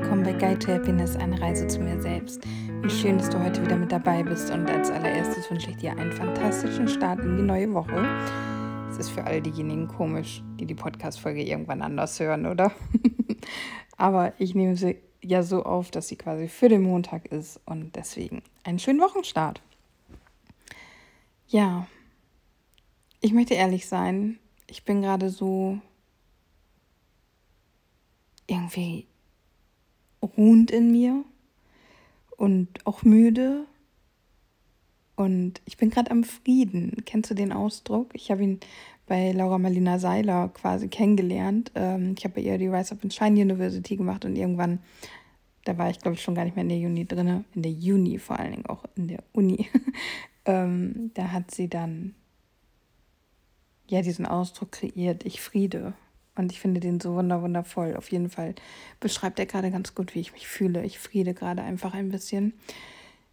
willkommen bei Guide to Happiness, eine Reise zu mir selbst. Wie schön, dass du heute wieder mit dabei bist und als allererstes wünsche ich dir einen fantastischen Start in die neue Woche. Es ist für all diejenigen komisch, die die Podcast-Folge irgendwann anders hören, oder? Aber ich nehme sie ja so auf, dass sie quasi für den Montag ist und deswegen einen schönen Wochenstart. Ja, ich möchte ehrlich sein, ich bin gerade so irgendwie ruhend in mir und auch müde. Und ich bin gerade am Frieden. Kennst du den Ausdruck? Ich habe ihn bei Laura Marlina Seiler quasi kennengelernt. Ähm, ich habe bei ihr die Rise Up and Shine University gemacht und irgendwann, da war ich glaube ich schon gar nicht mehr in der Uni drin, in der Uni vor allen Dingen auch in der Uni. ähm, da hat sie dann ja diesen Ausdruck kreiert, ich Friede. Und ich finde den so wundervoll. Auf jeden Fall beschreibt er gerade ganz gut, wie ich mich fühle. Ich friede gerade einfach ein bisschen.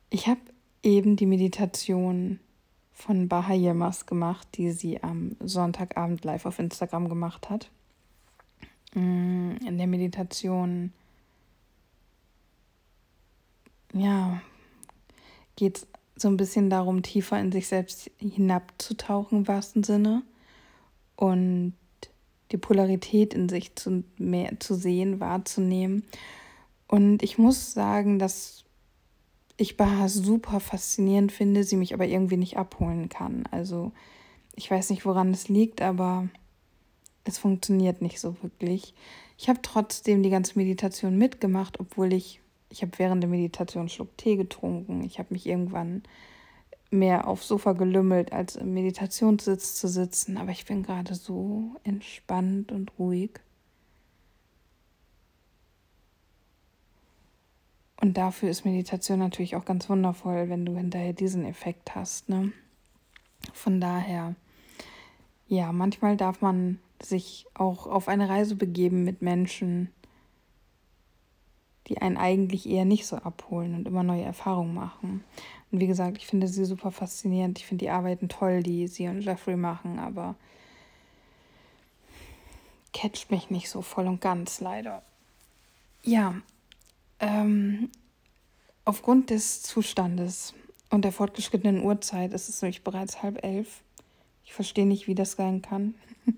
Ich habe eben die Meditation von Baha Yilmaz gemacht, die sie am Sonntagabend live auf Instagram gemacht hat. Mm, in der Meditation, ja, geht es so ein bisschen darum, tiefer in sich selbst hinabzutauchen, im wahrsten Sinne. Und die Polarität in sich zu, mehr, zu sehen, wahrzunehmen. Und ich muss sagen, dass ich Baha super faszinierend finde, sie mich aber irgendwie nicht abholen kann. Also ich weiß nicht, woran es liegt, aber es funktioniert nicht so wirklich. Ich habe trotzdem die ganze Meditation mitgemacht, obwohl ich, ich habe während der Meditation einen Schluck Tee getrunken. Ich habe mich irgendwann mehr aufs Sofa gelümmelt, als im Meditationssitz zu sitzen. Aber ich bin gerade so entspannt und ruhig. Und dafür ist Meditation natürlich auch ganz wundervoll, wenn du hinterher diesen Effekt hast. Ne? Von daher, ja, manchmal darf man sich auch auf eine Reise begeben mit Menschen, die einen eigentlich eher nicht so abholen und immer neue Erfahrungen machen. Und wie gesagt, ich finde sie super faszinierend. Ich finde die Arbeiten toll, die sie und Jeffrey machen, aber catcht mich nicht so voll und ganz, leider. Ja, ähm, aufgrund des Zustandes und der fortgeschrittenen Uhrzeit ist es nämlich bereits halb elf. Ich verstehe nicht, wie das sein kann.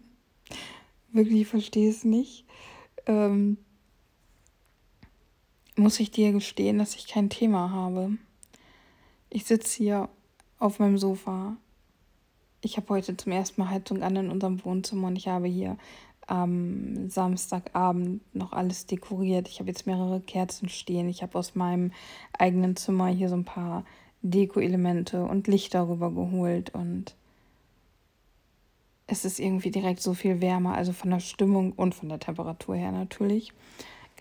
Wirklich, ich verstehe es nicht. Ähm, muss ich dir gestehen, dass ich kein Thema habe. Ich sitze hier auf meinem Sofa. Ich habe heute zum ersten Mal Heizung an in unserem Wohnzimmer und ich habe hier am Samstagabend noch alles dekoriert. Ich habe jetzt mehrere Kerzen stehen. Ich habe aus meinem eigenen Zimmer hier so ein paar Deko-Elemente und Lichter rüber geholt und es ist irgendwie direkt so viel wärmer, also von der Stimmung und von der Temperatur her natürlich.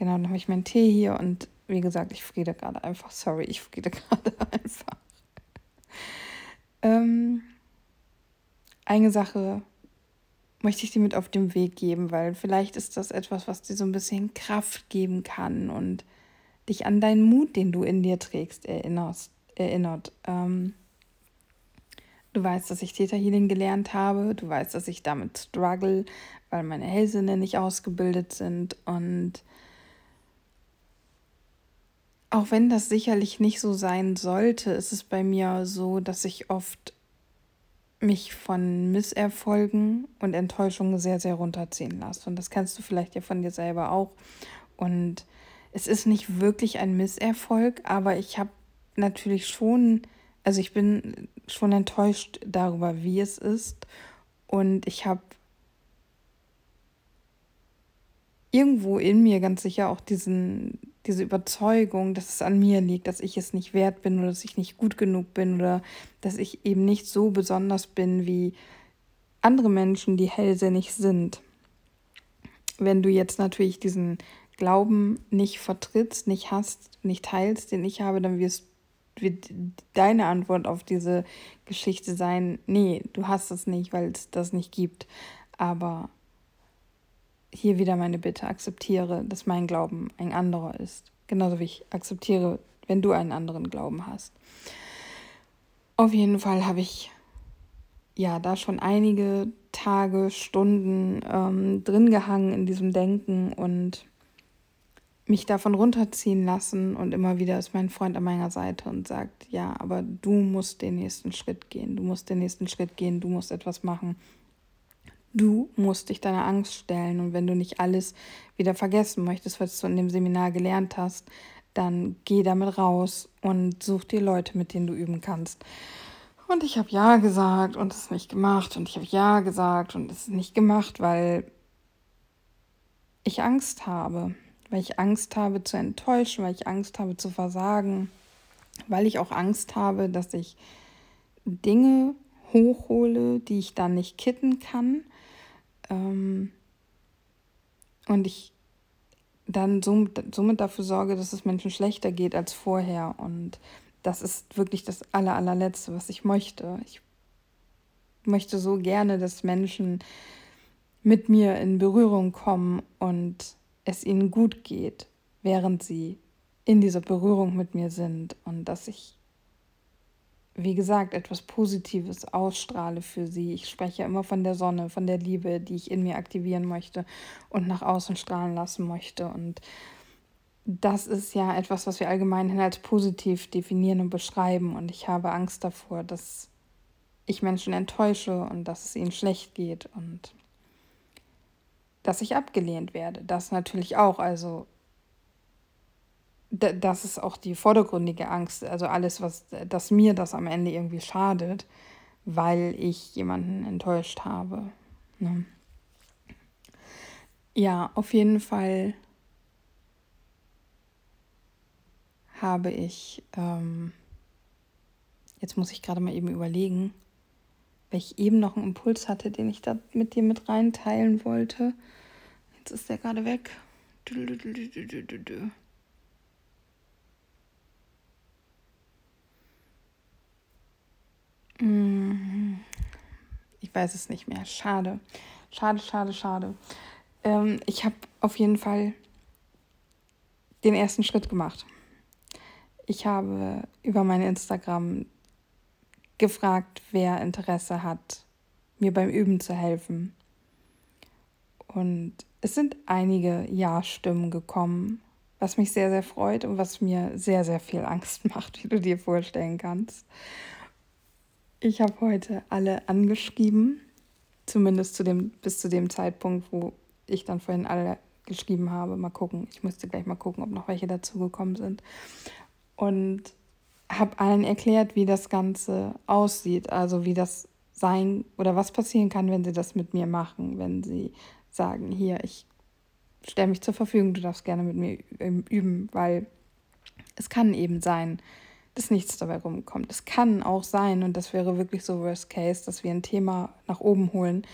Genau, dann habe ich meinen Tee hier und wie gesagt, ich friede gerade einfach. Sorry, ich friede gerade einfach. ähm, eine Sache möchte ich dir mit auf den Weg geben, weil vielleicht ist das etwas, was dir so ein bisschen Kraft geben kann und dich an deinen Mut, den du in dir trägst, erinnerst, erinnert. Ähm, du weißt, dass ich Theta Healing gelernt habe. Du weißt, dass ich damit struggle, weil meine Hellsinne nicht ausgebildet sind und auch wenn das sicherlich nicht so sein sollte, ist es bei mir so, dass ich oft mich von Misserfolgen und Enttäuschungen sehr, sehr runterziehen lasse. Und das kennst du vielleicht ja von dir selber auch. Und es ist nicht wirklich ein Misserfolg, aber ich habe natürlich schon, also ich bin schon enttäuscht darüber, wie es ist. Und ich habe irgendwo in mir ganz sicher auch diesen, diese Überzeugung, dass es an mir liegt, dass ich es nicht wert bin oder dass ich nicht gut genug bin oder dass ich eben nicht so besonders bin wie andere Menschen, die hellsinnig sind. Wenn du jetzt natürlich diesen Glauben nicht vertrittst, nicht hast, nicht teilst, den ich habe, dann wirst, wird deine Antwort auf diese Geschichte sein, nee, du hast es nicht, weil es das nicht gibt. Aber hier wieder meine Bitte, akzeptiere, dass mein Glauben ein anderer ist. Genauso wie ich akzeptiere, wenn du einen anderen Glauben hast. Auf jeden Fall habe ich ja da schon einige Tage, Stunden ähm, drin gehangen in diesem Denken und mich davon runterziehen lassen und immer wieder ist mein Freund an meiner Seite und sagt, ja, aber du musst den nächsten Schritt gehen, du musst den nächsten Schritt gehen, du musst etwas machen. Du musst dich deiner Angst stellen und wenn du nicht alles wieder vergessen möchtest, was du in dem Seminar gelernt hast, dann geh damit raus und such dir Leute, mit denen du üben kannst. Und ich habe ja gesagt und es nicht gemacht und ich habe ja gesagt und es nicht gemacht, weil ich Angst habe weil ich Angst habe zu enttäuschen, weil ich Angst habe zu versagen, weil ich auch Angst habe, dass ich Dinge hochhole, die ich dann nicht kitten kann. Ähm, und ich dann somit, dafür sorge, dass es Menschen schlechter geht als vorher. Und das ist wirklich das aller, allerletzte, was ich möchte. Ich möchte so gerne, dass Menschen mit mir in Berührung kommen und es ihnen gut geht, während sie in dieser Berührung mit mir sind und dass ich, wie gesagt, etwas Positives ausstrahle für sie. Ich spreche immer von der Sonne, von der Liebe, die ich in mir aktivieren möchte und nach außen strahlen lassen möchte. Und das ist ja etwas, was wir allgemeinhin als positiv definieren und beschreiben. Und ich habe Angst davor, dass ich Menschen enttäusche und dass es ihnen schlecht geht. Und dass ich abgelehnt werde. Das natürlich auch. Also das ist auch die vordergründige Angst. Also alles, was, dass mir das am Ende irgendwie schadet, weil ich jemanden enttäuscht habe. Ne? Ja, auf jeden Fall habe ich, ähm, jetzt muss ich gerade mal eben überlegen, weil ich eben noch einen Impuls hatte, den ich da mit dir mit rein teilen wollte. Jetzt ist der gerade weg. Mm. Ich weiß es nicht mehr. Schade. Schade, schade, schade. Ähm, ich habe auf jeden Fall den ersten Schritt gemacht. Ich habe über mein Instagram gefragt, wer Interesse hat, mir beim Üben zu helfen. Und es sind einige Ja-Stimmen gekommen, was mich sehr, sehr freut und was mir sehr, sehr viel Angst macht, wie du dir vorstellen kannst. Ich habe heute alle angeschrieben, zumindest zu dem, bis zu dem Zeitpunkt, wo ich dann vorhin alle geschrieben habe. Mal gucken, ich müsste gleich mal gucken, ob noch welche dazugekommen sind. Und habe allen erklärt, wie das Ganze aussieht, also wie das sein oder was passieren kann, wenn sie das mit mir machen, wenn sie sagen, hier, ich stelle mich zur Verfügung, du darfst gerne mit mir üben, weil es kann eben sein, dass nichts dabei rumkommt. Es kann auch sein, und das wäre wirklich so Worst Case, dass wir ein Thema nach oben holen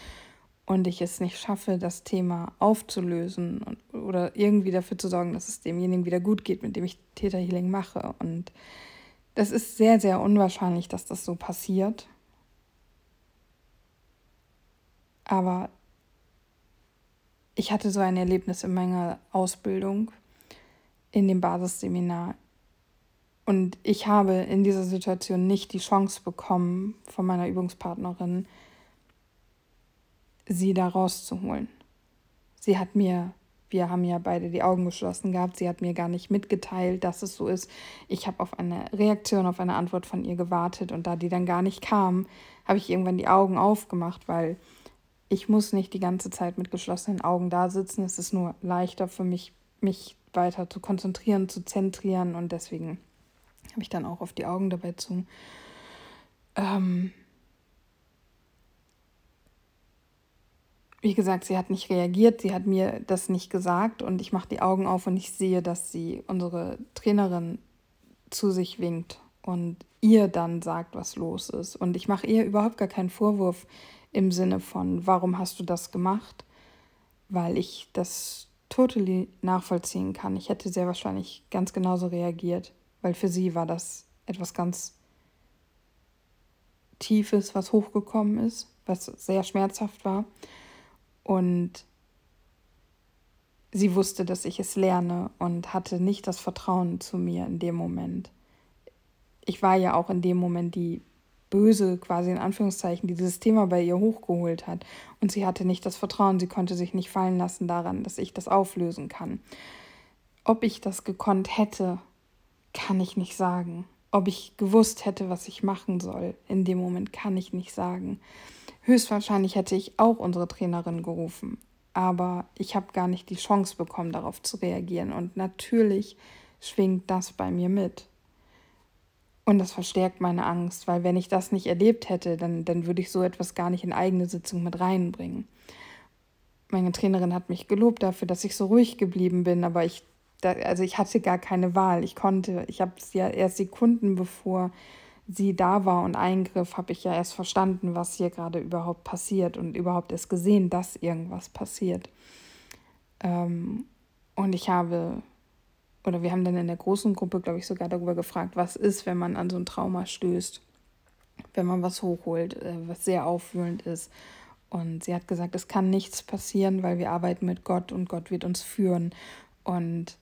und ich es nicht schaffe, das Thema aufzulösen und, oder irgendwie dafür zu sorgen, dass es demjenigen wieder gut geht, mit dem ich Täterhealing mache. Und das ist sehr, sehr unwahrscheinlich, dass das so passiert. Aber ich hatte so ein Erlebnis in meiner Ausbildung, in dem Basisseminar. Und ich habe in dieser Situation nicht die Chance bekommen, von meiner Übungspartnerin, sie da rauszuholen. Sie hat mir, wir haben ja beide die Augen geschlossen gehabt, sie hat mir gar nicht mitgeteilt, dass es so ist. Ich habe auf eine Reaktion, auf eine Antwort von ihr gewartet und da die dann gar nicht kam, habe ich irgendwann die Augen aufgemacht, weil ich muss nicht die ganze Zeit mit geschlossenen Augen da sitzen. Es ist nur leichter für mich, mich weiter zu konzentrieren, zu zentrieren und deswegen habe ich dann auch auf die Augen dabei zu. Ähm wie gesagt, sie hat nicht reagiert, sie hat mir das nicht gesagt und ich mache die Augen auf und ich sehe, dass sie unsere Trainerin zu sich winkt und ihr dann sagt, was los ist. Und ich mache ihr überhaupt gar keinen Vorwurf im Sinne von, warum hast du das gemacht? Weil ich das totally nachvollziehen kann. Ich hätte sehr wahrscheinlich ganz genauso reagiert, weil für sie war das etwas ganz Tiefes, was hochgekommen ist, was sehr schmerzhaft war. Und sie wusste, dass ich es lerne und hatte nicht das Vertrauen zu mir in dem Moment. Ich war ja auch in dem Moment die Böse quasi in Anführungszeichen, die dieses Thema bei ihr hochgeholt hat. Und sie hatte nicht das Vertrauen, sie konnte sich nicht fallen lassen daran, dass ich das auflösen kann. ob ich das gekonnt hätte, kann ich nicht sagen. Ob ich gewusst hätte, was ich machen soll, in dem Moment kann ich nicht sagen. Höchstwahrscheinlich hätte ich auch unsere Trainerin gerufen, aber ich habe gar nicht die Chance bekommen, darauf zu reagieren. Und natürlich schwingt das bei mir mit. Und das verstärkt meine Angst, weil wenn ich das nicht erlebt hätte, dann, dann würde ich so etwas gar nicht in eigene Sitzung mit reinbringen. Meine Trainerin hat mich gelobt dafür, dass ich so ruhig geblieben bin, aber ich, da, also ich hatte gar keine Wahl. Ich konnte, ich habe es ja erst Sekunden bevor sie da war und eingriff, habe ich ja erst verstanden, was hier gerade überhaupt passiert und überhaupt erst gesehen, dass irgendwas passiert. Ähm, und ich habe oder wir haben dann in der großen Gruppe, glaube ich, sogar darüber gefragt, was ist, wenn man an so ein Trauma stößt, wenn man was hochholt, äh, was sehr aufwühlend ist. Und sie hat gesagt, es kann nichts passieren, weil wir arbeiten mit Gott und Gott wird uns führen. Und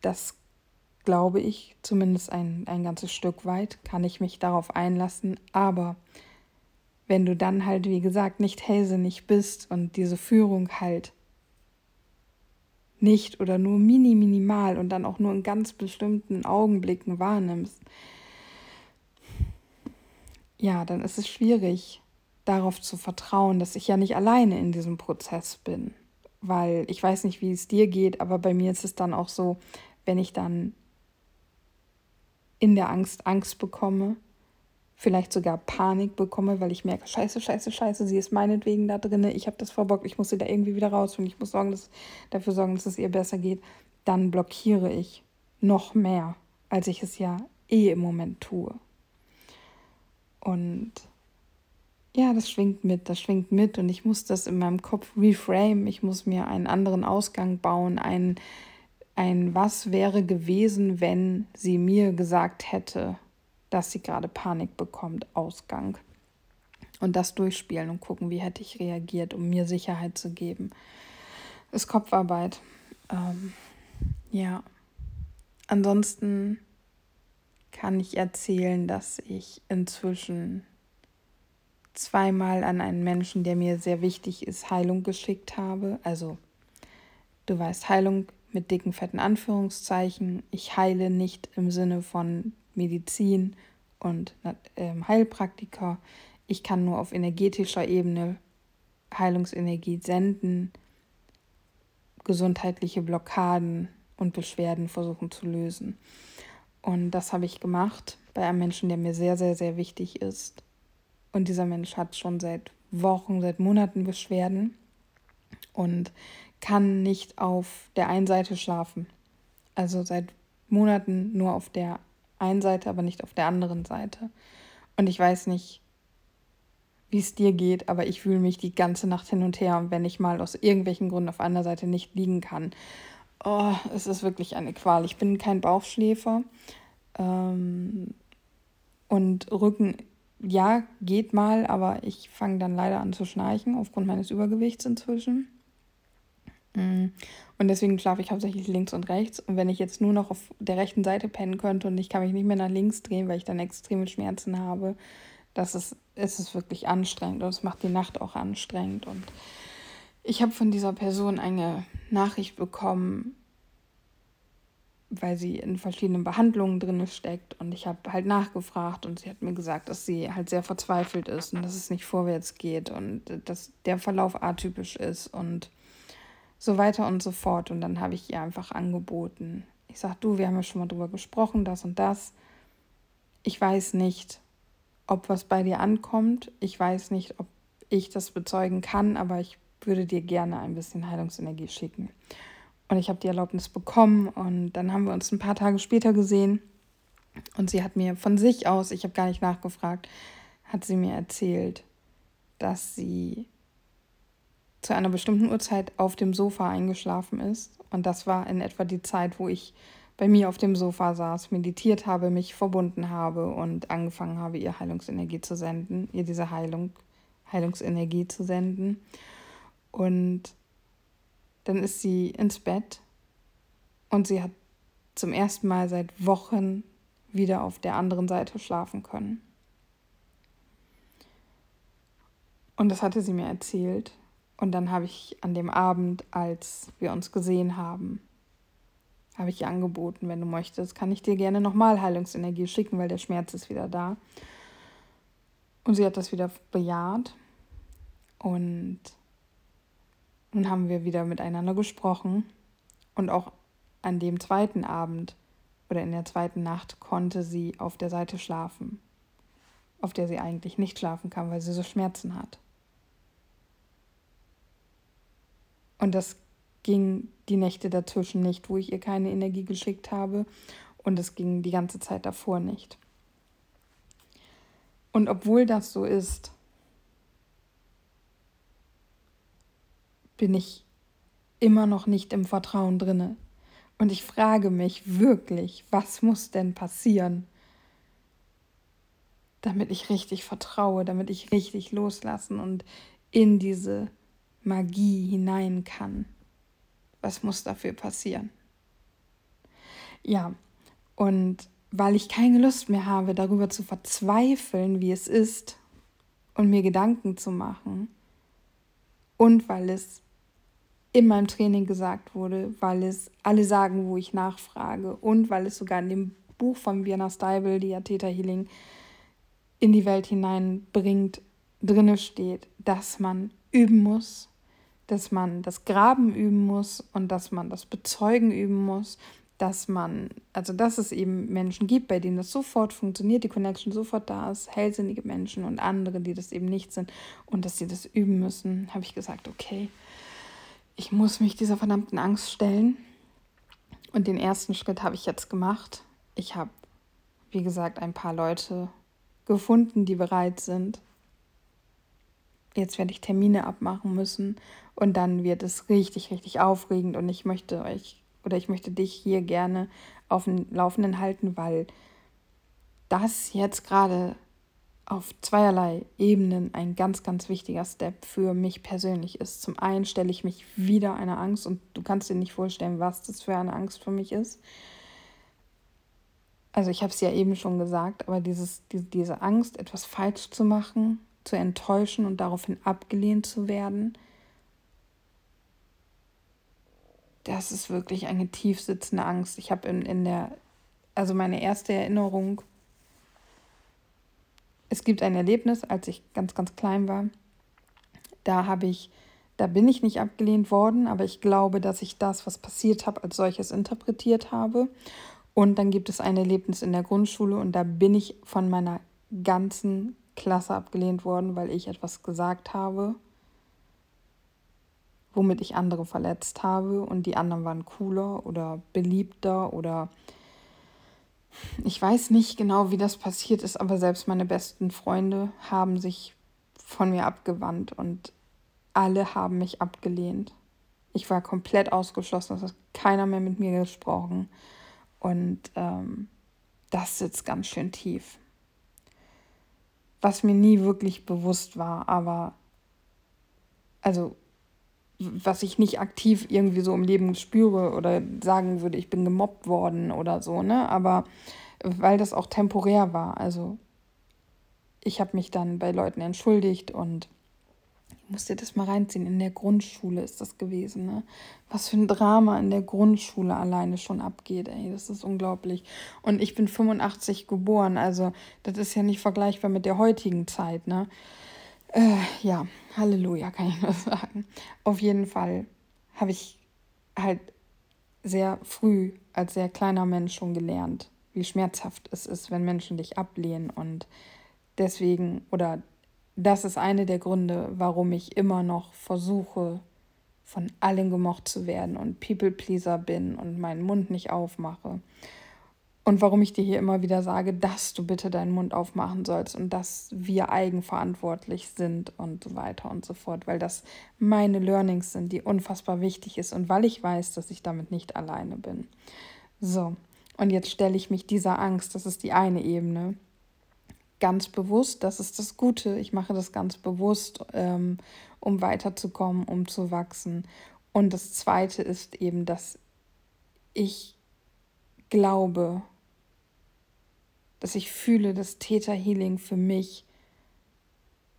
das glaube ich zumindest ein, ein ganzes Stück weit, kann ich mich darauf einlassen. Aber wenn du dann halt, wie gesagt, nicht hellsinnig bist und diese Führung halt nicht oder nur mini minimal und dann auch nur in ganz bestimmten Augenblicken wahrnimmst, ja, dann ist es schwierig, darauf zu vertrauen, dass ich ja nicht alleine in diesem Prozess bin. Weil ich weiß nicht, wie es dir geht, aber bei mir ist es dann auch so, wenn ich dann in der Angst Angst bekomme, vielleicht sogar Panik bekomme, weil ich merke, scheiße, scheiße, scheiße, sie ist meinetwegen da drin, ich habe das verbockt, ich muss sie da irgendwie wieder raus und ich muss sorgen, dass, dafür sorgen, dass es ihr besser geht, dann blockiere ich noch mehr, als ich es ja eh im Moment tue. Und ja, das schwingt mit, das schwingt mit und ich muss das in meinem Kopf reframe, ich muss mir einen anderen Ausgang bauen, ein, ein was wäre gewesen, wenn sie mir gesagt hätte, dass sie gerade Panik bekommt, Ausgang. Und das durchspielen und gucken, wie hätte ich reagiert, um mir Sicherheit zu geben. Ist Kopfarbeit. Ähm, ja. Ansonsten kann ich erzählen, dass ich inzwischen zweimal an einen Menschen, der mir sehr wichtig ist, Heilung geschickt habe. Also, du weißt, Heilung mit dicken, fetten Anführungszeichen. Ich heile nicht im Sinne von Medizin und äh, Heilpraktiker. Ich kann nur auf energetischer Ebene Heilungsenergie senden, gesundheitliche Blockaden und Beschwerden versuchen zu lösen. Und das habe ich gemacht bei einem Menschen, der mir sehr, sehr, sehr wichtig ist. Und dieser Mensch hat schon seit Wochen, seit Monaten Beschwerden und kann nicht auf der einen Seite schlafen. Also seit Monaten nur auf der einen Seite, aber nicht auf der anderen Seite. Und ich weiß nicht, wie es dir geht, aber ich fühle mich die ganze Nacht hin und her, wenn ich mal aus irgendwelchen Gründen auf einer Seite nicht liegen kann. Oh, es ist wirklich eine Qual. Ich bin kein Bauchschläfer. Ähm, und Rücken, ja, geht mal, aber ich fange dann leider an zu schnarchen aufgrund meines Übergewichts inzwischen. Mm. Und deswegen schlafe ich hauptsächlich links und rechts. Und wenn ich jetzt nur noch auf der rechten Seite pennen könnte und ich kann mich nicht mehr nach links drehen, weil ich dann extreme Schmerzen habe, das ist, ist es wirklich anstrengend und es macht die Nacht auch anstrengend. Und ich habe von dieser Person eine Nachricht bekommen, weil sie in verschiedenen Behandlungen drin steckt. Und ich habe halt nachgefragt und sie hat mir gesagt, dass sie halt sehr verzweifelt ist und dass es nicht vorwärts geht und dass der Verlauf atypisch ist und so weiter und so fort. Und dann habe ich ihr einfach angeboten. Ich sage, du, wir haben ja schon mal drüber gesprochen, das und das. Ich weiß nicht, ob was bei dir ankommt. Ich weiß nicht, ob ich das bezeugen kann, aber ich würde dir gerne ein bisschen Heilungsenergie schicken. Und ich habe die Erlaubnis bekommen und dann haben wir uns ein paar Tage später gesehen und sie hat mir von sich aus, ich habe gar nicht nachgefragt, hat sie mir erzählt, dass sie zu einer bestimmten Uhrzeit auf dem Sofa eingeschlafen ist. Und das war in etwa die Zeit, wo ich bei mir auf dem Sofa saß, meditiert habe, mich verbunden habe und angefangen habe, ihr Heilungsenergie zu senden, ihr diese Heilung, Heilungsenergie zu senden. Und dann ist sie ins Bett und sie hat zum ersten Mal seit Wochen wieder auf der anderen Seite schlafen können. Und das hatte sie mir erzählt. Und dann habe ich an dem Abend, als wir uns gesehen haben, habe ich ihr angeboten, wenn du möchtest, kann ich dir gerne nochmal Heilungsenergie schicken, weil der Schmerz ist wieder da. Und sie hat das wieder bejaht. Und nun haben wir wieder miteinander gesprochen. Und auch an dem zweiten Abend oder in der zweiten Nacht konnte sie auf der Seite schlafen, auf der sie eigentlich nicht schlafen kann, weil sie so Schmerzen hat. Und das ging die Nächte dazwischen nicht, wo ich ihr keine Energie geschickt habe. Und es ging die ganze Zeit davor nicht. Und obwohl das so ist, bin ich immer noch nicht im Vertrauen drinne. Und ich frage mich wirklich, was muss denn passieren, damit ich richtig vertraue, damit ich richtig loslassen und in diese Magie hinein kann. Was muss dafür passieren? Ja, und weil ich keine Lust mehr habe, darüber zu verzweifeln, wie es ist und mir Gedanken zu machen, und weil es in meinem Training gesagt wurde, weil es alle sagen, wo ich nachfrage und weil es sogar in dem Buch von Vienna Steibel, die ja Theta Healing in die Welt hineinbringt, drinne steht, dass man üben muss, dass man das Graben üben muss und dass man das Bezeugen üben muss, dass man, also dass es eben Menschen gibt, bei denen das sofort funktioniert, die Connection sofort da ist, hellsinnige Menschen und andere, die das eben nicht sind und dass sie das üben müssen, habe ich gesagt, okay, ich muss mich dieser verdammten Angst stellen. Und den ersten Schritt habe ich jetzt gemacht. Ich habe, wie gesagt, ein paar Leute gefunden, die bereit sind. Jetzt werde ich Termine abmachen müssen und dann wird es richtig, richtig aufregend und ich möchte euch oder ich möchte dich hier gerne auf dem Laufenden halten, weil das jetzt gerade auf zweierlei Ebenen ein ganz, ganz wichtiger Step für mich persönlich ist. Zum einen stelle ich mich wieder einer Angst und du kannst dir nicht vorstellen, was das für eine Angst für mich ist. Also ich habe es ja eben schon gesagt, aber dieses, die, diese Angst, etwas falsch zu machen, zu enttäuschen und daraufhin abgelehnt zu werden, das ist wirklich eine tief sitzende Angst. Ich habe in, in der, also meine erste Erinnerung es gibt ein Erlebnis, als ich ganz, ganz klein war. Da habe ich, da bin ich nicht abgelehnt worden, aber ich glaube, dass ich das, was passiert habe, als solches interpretiert habe. Und dann gibt es ein Erlebnis in der Grundschule und da bin ich von meiner ganzen Klasse abgelehnt worden, weil ich etwas gesagt habe, womit ich andere verletzt habe und die anderen waren cooler oder beliebter oder ich weiß nicht genau, wie das passiert ist, aber selbst meine besten Freunde haben sich von mir abgewandt und alle haben mich abgelehnt. Ich war komplett ausgeschlossen, es hat keiner mehr mit mir gesprochen. Und ähm, das sitzt ganz schön tief. Was mir nie wirklich bewusst war, aber also was ich nicht aktiv irgendwie so im Leben spüre oder sagen würde, ich bin gemobbt worden oder so, ne? Aber weil das auch temporär war. Also ich habe mich dann bei Leuten entschuldigt und ich musste das mal reinziehen. In der Grundschule ist das gewesen, ne? Was für ein Drama in der Grundschule alleine schon abgeht, ey. Das ist unglaublich. Und ich bin 85 geboren, also das ist ja nicht vergleichbar mit der heutigen Zeit, ne? Äh, ja, Halleluja, kann ich nur sagen. Auf jeden Fall habe ich halt sehr früh als sehr kleiner Mensch schon gelernt, wie schmerzhaft es ist, wenn Menschen dich ablehnen. Und deswegen, oder das ist eine der Gründe, warum ich immer noch versuche, von allen gemocht zu werden und People-Pleaser bin und meinen Mund nicht aufmache. Und warum ich dir hier immer wieder sage, dass du bitte deinen Mund aufmachen sollst und dass wir eigenverantwortlich sind und so weiter und so fort, weil das meine Learnings sind, die unfassbar wichtig ist und weil ich weiß, dass ich damit nicht alleine bin. So, und jetzt stelle ich mich dieser Angst, das ist die eine Ebene, ganz bewusst, das ist das Gute, ich mache das ganz bewusst, ähm, um weiterzukommen, um zu wachsen. Und das Zweite ist eben, dass ich glaube, dass ich fühle, dass Theta Healing für mich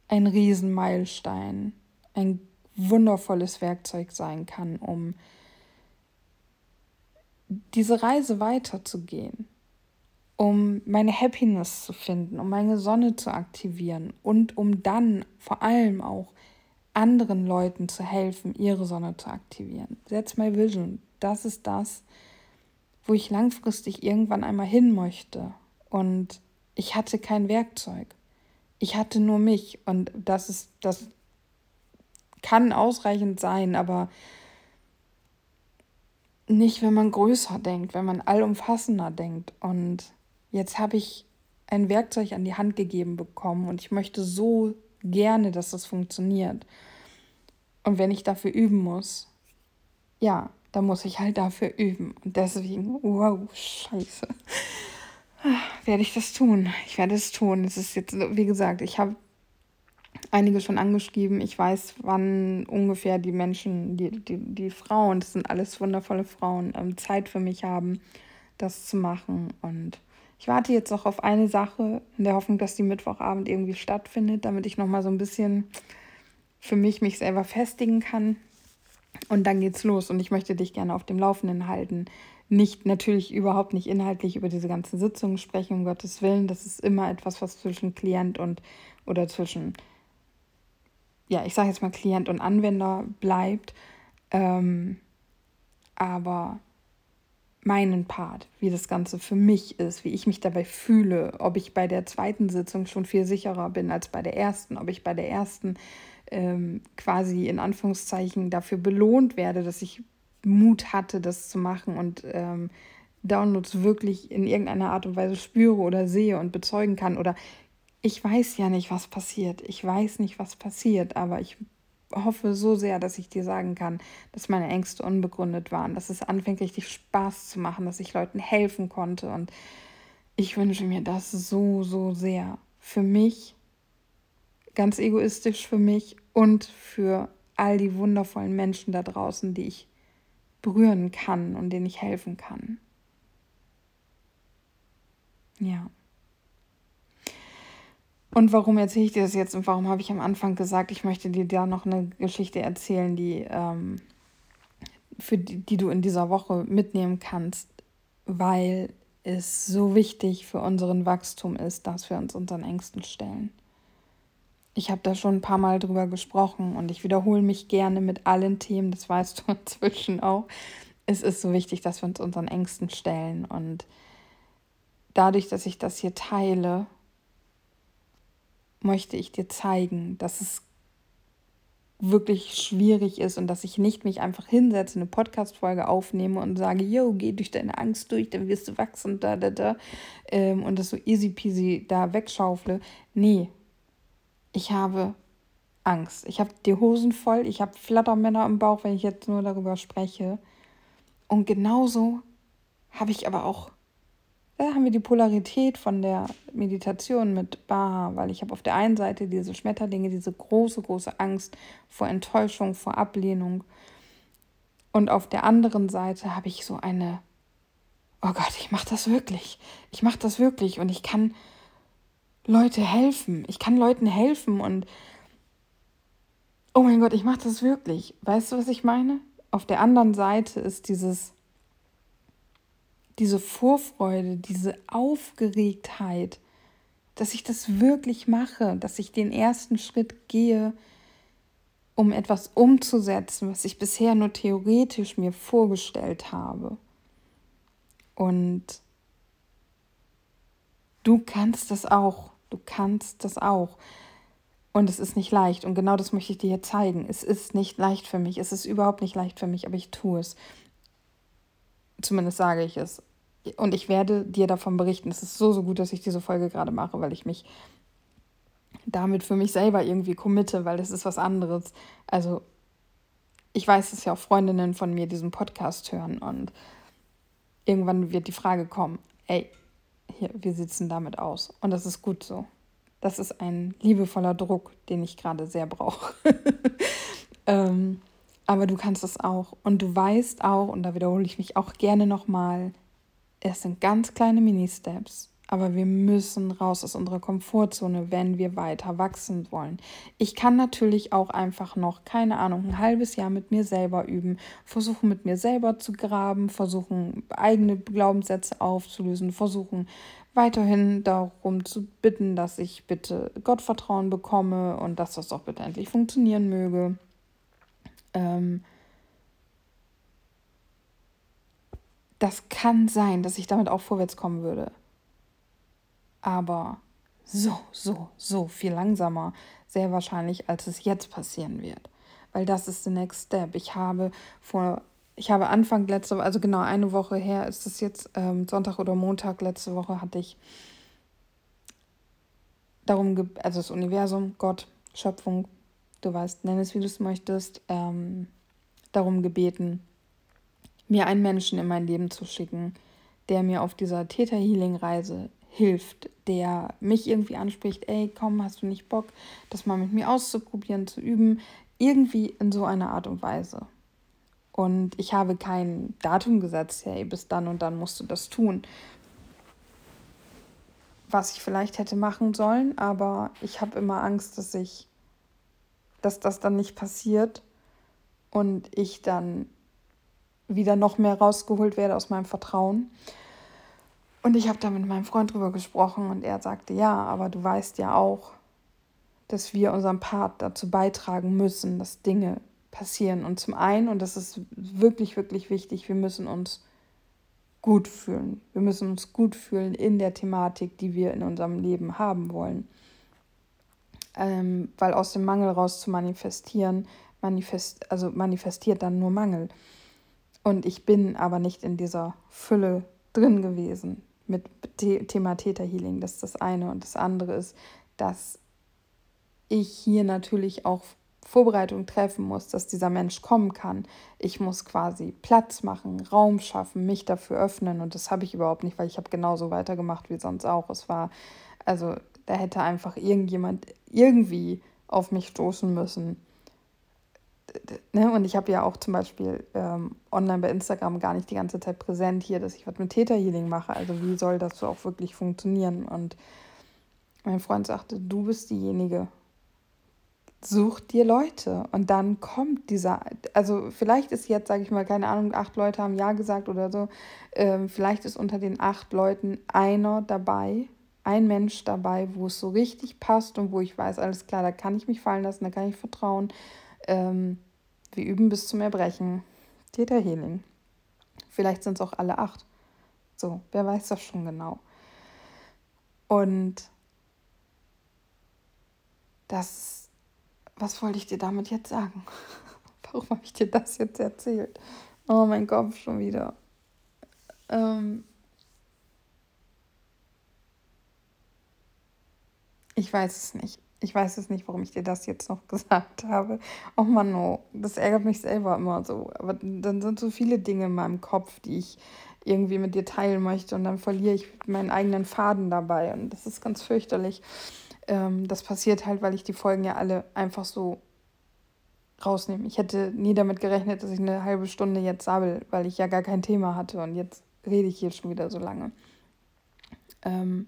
ein Riesenmeilenstein, ein wundervolles Werkzeug sein kann, um diese Reise weiterzugehen, um meine Happiness zu finden, um meine Sonne zu aktivieren und um dann vor allem auch anderen Leuten zu helfen, ihre Sonne zu aktivieren. That's my vision. Das ist das, wo ich langfristig irgendwann einmal hin möchte. Und ich hatte kein Werkzeug. Ich hatte nur mich. Und das ist, das kann ausreichend sein, aber nicht, wenn man größer denkt, wenn man allumfassender denkt. Und jetzt habe ich ein Werkzeug an die Hand gegeben bekommen und ich möchte so gerne, dass das funktioniert. Und wenn ich dafür üben muss, ja, dann muss ich halt dafür üben. Und deswegen, wow, scheiße. Werde ich das tun? Ich werde es tun. Es ist jetzt, wie gesagt, ich habe einige schon angeschrieben. Ich weiß, wann ungefähr die Menschen, die, die, die Frauen, das sind alles wundervolle Frauen, ähm, Zeit für mich haben, das zu machen. Und ich warte jetzt noch auf eine Sache, in der Hoffnung, dass die Mittwochabend irgendwie stattfindet, damit ich nochmal so ein bisschen für mich mich selber festigen kann. Und dann geht's los und ich möchte dich gerne auf dem Laufenden halten. Nicht natürlich überhaupt nicht inhaltlich über diese ganzen Sitzungen sprechen, um Gottes Willen. Das ist immer etwas, was zwischen Klient und oder zwischen, ja, ich sage jetzt mal Klient und Anwender bleibt. Ähm, aber meinen Part, wie das Ganze für mich ist, wie ich mich dabei fühle, ob ich bei der zweiten Sitzung schon viel sicherer bin als bei der ersten, ob ich bei der ersten ähm, quasi in Anführungszeichen dafür belohnt werde, dass ich Mut hatte, das zu machen und ähm, Downloads wirklich in irgendeiner Art und Weise spüre oder sehe und bezeugen kann. Oder ich weiß ja nicht, was passiert. Ich weiß nicht, was passiert, aber ich hoffe so sehr, dass ich dir sagen kann, dass meine Ängste unbegründet waren, dass es anfängt richtig Spaß zu machen, dass ich Leuten helfen konnte und ich wünsche mir das so, so sehr. Für mich, ganz egoistisch für mich und für all die wundervollen Menschen da draußen, die ich berühren kann und denen ich helfen kann. Ja. Und warum erzähle ich dir das jetzt und warum habe ich am Anfang gesagt, ich möchte dir da noch eine Geschichte erzählen, die, ähm, für die, die du in dieser Woche mitnehmen kannst, weil es so wichtig für unseren Wachstum ist, dass wir uns unseren Ängsten stellen. Ich habe da schon ein paar Mal drüber gesprochen und ich wiederhole mich gerne mit allen Themen, das weißt du inzwischen auch. Es ist so wichtig, dass wir uns unseren Ängsten stellen und dadurch, dass ich das hier teile, möchte ich dir zeigen, dass es wirklich schwierig ist und dass ich nicht mich einfach hinsetze, eine Podcast-Folge aufnehme und sage, yo, geh durch deine Angst durch, dann wirst du wachsen, da, da, da, ähm, und das so easy peasy da wegschaufle. Nee, ich habe Angst. Ich habe die Hosen voll, ich habe Flattermänner im Bauch, wenn ich jetzt nur darüber spreche. Und genauso habe ich aber auch da haben wir die Polarität von der Meditation mit Baha, weil ich habe auf der einen Seite diese Schmetterlinge, diese große, große Angst vor Enttäuschung, vor Ablehnung. Und auf der anderen Seite habe ich so eine, oh Gott, ich mache das wirklich. Ich mache das wirklich und ich kann Leute helfen. Ich kann Leuten helfen und oh mein Gott, ich mache das wirklich. Weißt du, was ich meine? Auf der anderen Seite ist dieses diese Vorfreude, diese Aufgeregtheit, dass ich das wirklich mache, dass ich den ersten Schritt gehe, um etwas umzusetzen, was ich bisher nur theoretisch mir vorgestellt habe. Und du kannst das auch, du kannst das auch. Und es ist nicht leicht. Und genau das möchte ich dir hier zeigen. Es ist nicht leicht für mich. Es ist überhaupt nicht leicht für mich, aber ich tue es. Zumindest sage ich es. Und ich werde dir davon berichten. Es ist so, so gut, dass ich diese Folge gerade mache, weil ich mich damit für mich selber irgendwie committe, weil es ist was anderes. Also, ich weiß, dass ja auch Freundinnen von mir diesen Podcast hören und irgendwann wird die Frage kommen: ey, hier, es denn damit aus? Und das ist gut so. Das ist ein liebevoller Druck, den ich gerade sehr brauche. ähm, aber du kannst es auch. Und du weißt auch, und da wiederhole ich mich auch gerne nochmal, es sind ganz kleine Mini-Steps, Aber wir müssen raus aus unserer Komfortzone, wenn wir weiter wachsen wollen. Ich kann natürlich auch einfach noch, keine Ahnung, ein halbes Jahr mit mir selber üben, versuchen mit mir selber zu graben, versuchen eigene Glaubenssätze aufzulösen, versuchen weiterhin darum zu bitten, dass ich bitte Gottvertrauen bekomme und dass das auch bitte endlich funktionieren möge. Ähm, das kann sein, dass ich damit auch vorwärts kommen würde aber so, so, so viel langsamer, sehr wahrscheinlich, als es jetzt passieren wird. Weil das ist der Next Step. Ich habe vor, ich habe Anfang letzte Woche, also genau eine Woche her ist es jetzt, ähm, Sonntag oder Montag letzte Woche hatte ich darum, also das Universum, Gott, Schöpfung, du weißt, nenn es wie du es möchtest, ähm, darum gebeten, mir einen Menschen in mein Leben zu schicken, der mir auf dieser Täter-Healing-Reise hilft, der mich irgendwie anspricht, ey, komm, hast du nicht Bock, das mal mit mir auszuprobieren, zu üben, irgendwie in so einer Art und Weise. Und ich habe kein Datum gesetzt, hey, bis dann und dann musst du das tun. Was ich vielleicht hätte machen sollen, aber ich habe immer Angst, dass ich, dass das dann nicht passiert und ich dann wieder noch mehr rausgeholt werde aus meinem Vertrauen. Und ich habe da mit meinem Freund drüber gesprochen und er sagte, ja, aber du weißt ja auch, dass wir unseren Part dazu beitragen müssen, dass Dinge passieren. Und zum einen, und das ist wirklich, wirklich wichtig, wir müssen uns gut fühlen. Wir müssen uns gut fühlen in der Thematik, die wir in unserem Leben haben wollen. Ähm, weil aus dem Mangel raus zu manifestieren, manifest, also manifestiert dann nur Mangel. Und ich bin aber nicht in dieser Fülle drin gewesen mit Thema Theta Healing. Das ist das eine. Und das andere ist, dass ich hier natürlich auch Vorbereitung treffen muss, dass dieser Mensch kommen kann. Ich muss quasi Platz machen, Raum schaffen, mich dafür öffnen. Und das habe ich überhaupt nicht, weil ich habe genauso weitergemacht wie sonst auch. Es war, also da hätte einfach irgendjemand irgendwie auf mich stoßen müssen ne, und ich habe ja auch zum Beispiel ähm, online bei Instagram gar nicht die ganze Zeit präsent hier, dass ich was mit Theta mache. Also wie soll das so auch wirklich funktionieren? Und mein Freund sagte, du bist diejenige. Such dir Leute und dann kommt dieser, also vielleicht ist jetzt, sage ich mal, keine Ahnung, acht Leute haben Ja gesagt oder so. Ähm, vielleicht ist unter den acht Leuten einer dabei, ein Mensch dabei, wo es so richtig passt und wo ich weiß, alles klar, da kann ich mich fallen lassen, da kann ich vertrauen. Ähm, wir üben bis zum Erbrechen. Theta Healing. Vielleicht sind es auch alle acht. So, wer weiß das schon genau. Und das, was wollte ich dir damit jetzt sagen? Warum habe ich dir das jetzt erzählt? Oh, mein Kopf schon wieder. Ähm ich weiß es nicht. Ich weiß es nicht, warum ich dir das jetzt noch gesagt habe. Oh Mann, oh, das ärgert mich selber immer so. Aber dann sind so viele Dinge in meinem Kopf, die ich irgendwie mit dir teilen möchte und dann verliere ich meinen eigenen Faden dabei und das ist ganz fürchterlich. Ähm, das passiert halt, weil ich die Folgen ja alle einfach so rausnehme. Ich hätte nie damit gerechnet, dass ich eine halbe Stunde jetzt sabbel, weil ich ja gar kein Thema hatte und jetzt rede ich hier schon wieder so lange. Ähm,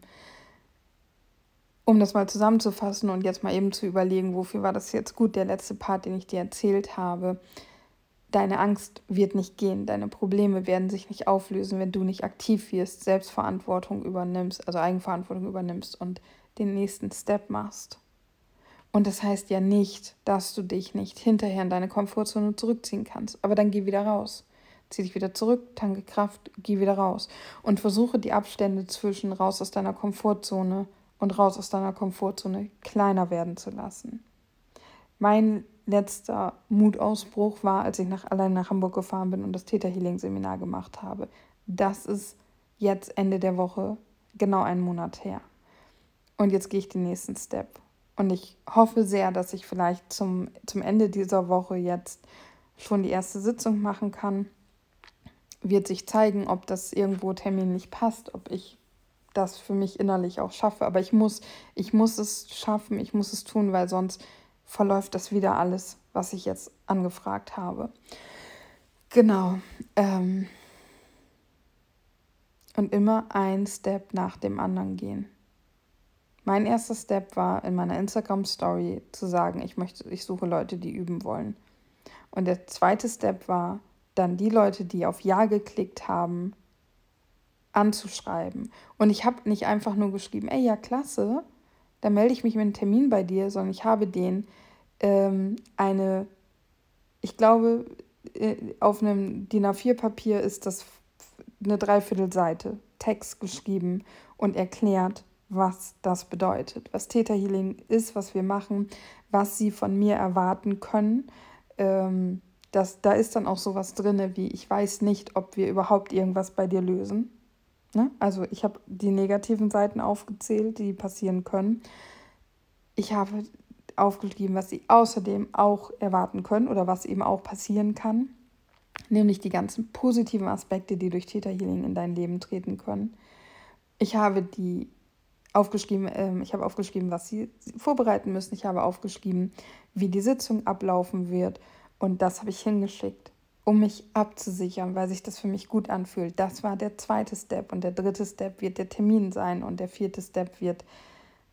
um das mal zusammenzufassen und jetzt mal eben zu überlegen, wofür war das jetzt gut, der letzte Part, den ich dir erzählt habe. Deine Angst wird nicht gehen, deine Probleme werden sich nicht auflösen, wenn du nicht aktiv wirst, Selbstverantwortung übernimmst, also Eigenverantwortung übernimmst und den nächsten Step machst. Und das heißt ja nicht, dass du dich nicht hinterher in deine Komfortzone zurückziehen kannst, aber dann geh wieder raus. Zieh dich wieder zurück, tanke Kraft, geh wieder raus und versuche die Abstände zwischen raus aus deiner Komfortzone und raus aus deiner Komfortzone kleiner werden zu lassen. Mein letzter Mutausbruch war, als ich nach, allein nach Hamburg gefahren bin und das Theta Healing Seminar gemacht habe. Das ist jetzt Ende der Woche genau einen Monat her. Und jetzt gehe ich den nächsten Step. Und ich hoffe sehr, dass ich vielleicht zum, zum Ende dieser Woche jetzt schon die erste Sitzung machen kann. Wird sich zeigen, ob das irgendwo terminlich passt, ob ich das für mich innerlich auch schaffe. Aber ich muss, ich muss es schaffen, ich muss es tun, weil sonst verläuft das wieder alles, was ich jetzt angefragt habe. Genau. Ähm und immer ein Step nach dem anderen gehen. Mein erster Step war in meiner Instagram Story zu sagen, ich möchte, ich suche Leute, die üben wollen. Und der zweite Step war dann die Leute, die auf Ja geklickt haben, anzuschreiben. Und ich habe nicht einfach nur geschrieben, ey, ja, klasse, dann melde ich mich mit einem Termin bei dir, sondern ich habe denen ähm, eine, ich glaube, äh, auf einem DIN A4-Papier ist das eine Dreiviertelseite Text geschrieben und erklärt, was das bedeutet, was Theta Healing ist, was wir machen, was sie von mir erwarten können. Ähm, das, da ist dann auch sowas drin, wie ich weiß nicht, ob wir überhaupt irgendwas bei dir lösen. Ne? Also ich habe die negativen Seiten aufgezählt, die passieren können. Ich habe aufgeschrieben, was sie außerdem auch erwarten können oder was eben auch passieren kann. Nämlich die ganzen positiven Aspekte, die durch Theta Healing in dein Leben treten können. Ich habe die aufgeschrieben, äh, ich habe aufgeschrieben, was sie vorbereiten müssen. Ich habe aufgeschrieben, wie die Sitzung ablaufen wird. Und das habe ich hingeschickt, um mich abzusichern, weil sich das für mich gut anfühlt. Das war der zweite Step. Und der dritte Step wird der Termin sein. Und der vierte Step wird,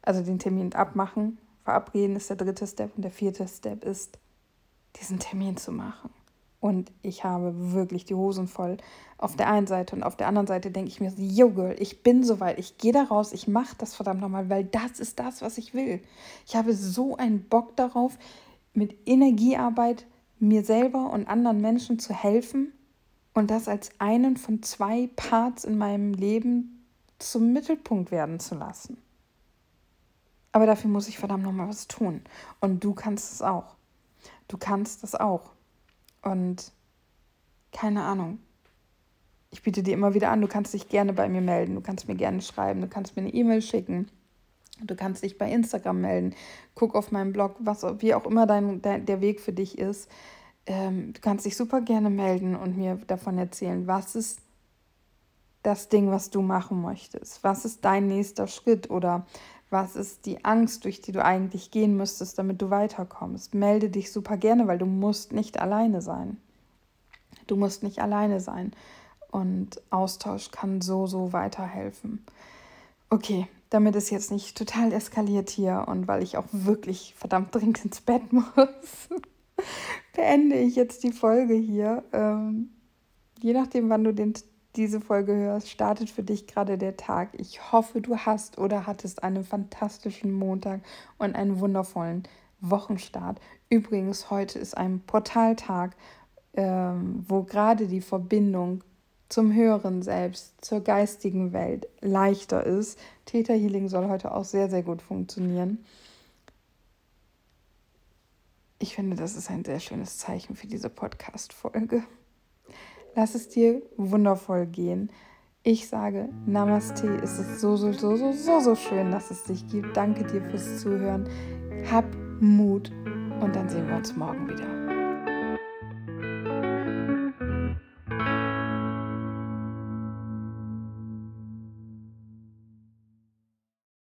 also den Termin abmachen, verabreden ist der dritte Step. Und der vierte Step ist, diesen Termin zu machen. Und ich habe wirklich die Hosen voll auf der einen Seite und auf der anderen Seite denke ich mir, yo girl, ich bin soweit, ich gehe da raus, ich mache das verdammt nochmal, weil das ist das, was ich will. Ich habe so einen Bock darauf, mit Energiearbeit mir selber und anderen Menschen zu helfen und das als einen von zwei Parts in meinem Leben zum Mittelpunkt werden zu lassen. Aber dafür muss ich verdammt nochmal was tun. Und du kannst es auch. Du kannst das auch. Und keine Ahnung. Ich biete dir immer wieder an, du kannst dich gerne bei mir melden, du kannst mir gerne schreiben, du kannst mir eine E-Mail schicken, du kannst dich bei Instagram melden, guck auf meinem Blog, was, wie auch immer dein, dein der Weg für dich ist. Ähm, du kannst dich super gerne melden und mir davon erzählen, was ist das Ding, was du machen möchtest? Was ist dein nächster Schritt oder was ist die Angst, durch die du eigentlich gehen müsstest, damit du weiterkommst? Melde dich super gerne, weil du musst nicht alleine sein. Du musst nicht alleine sein. Und Austausch kann so, so weiterhelfen. Okay, damit es jetzt nicht total eskaliert hier und weil ich auch wirklich verdammt dringend ins Bett muss, beende ich jetzt die Folge hier. Ähm, je nachdem, wann du den diese Folge hörst, startet für dich gerade der Tag. Ich hoffe, du hast oder hattest einen fantastischen Montag und einen wundervollen Wochenstart. Übrigens, heute ist ein Portaltag, ähm, wo gerade die Verbindung zum höheren Selbst, zur geistigen Welt leichter ist. Theta Healing soll heute auch sehr, sehr gut funktionieren. Ich finde, das ist ein sehr schönes Zeichen für diese Podcast-Folge. Lass es dir wundervoll gehen. Ich sage Namaste. Es ist so, so, so, so, so, so schön, dass es dich gibt. Danke dir fürs Zuhören. Hab Mut und dann sehen wir uns morgen wieder.